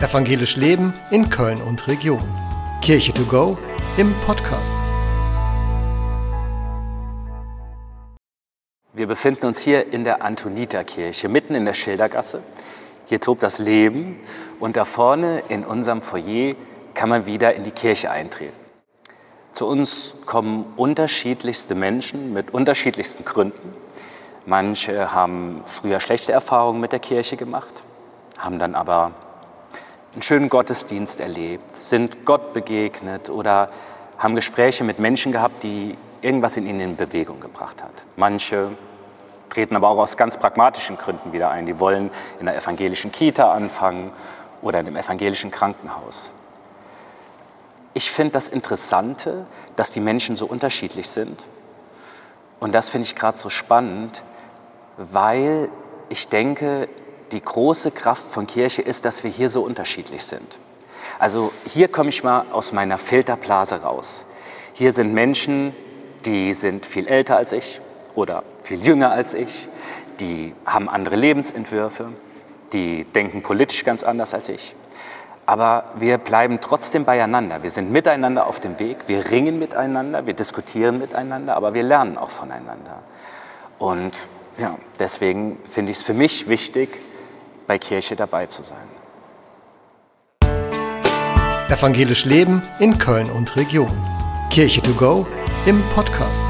Evangelisch Leben in Köln und Region. Kirche to go im Podcast. Wir befinden uns hier in der Antoniterkirche, mitten in der Schildergasse. Hier tobt das Leben und da vorne in unserem Foyer kann man wieder in die Kirche eintreten. Zu uns kommen unterschiedlichste Menschen mit unterschiedlichsten Gründen. Manche haben früher schlechte Erfahrungen mit der Kirche gemacht, haben dann aber einen schönen Gottesdienst erlebt, sind Gott begegnet oder haben Gespräche mit Menschen gehabt, die irgendwas in ihnen in Bewegung gebracht hat. Manche treten aber auch aus ganz pragmatischen Gründen wieder ein. Die wollen in der evangelischen Kita anfangen oder in einem evangelischen Krankenhaus. Ich finde das Interessante, dass die Menschen so unterschiedlich sind. Und das finde ich gerade so spannend, weil ich denke, die große Kraft von Kirche ist, dass wir hier so unterschiedlich sind. Also hier komme ich mal aus meiner Filterblase raus. Hier sind Menschen, die sind viel älter als ich oder viel jünger als ich, die haben andere Lebensentwürfe, die denken politisch ganz anders als ich. Aber wir bleiben trotzdem beieinander. Wir sind miteinander auf dem Weg, wir ringen miteinander, wir diskutieren miteinander, aber wir lernen auch voneinander. Und ja, deswegen finde ich es für mich wichtig, bei Kirche dabei zu sein. Evangelisch Leben in Köln und Region. Kirche to go im Podcast.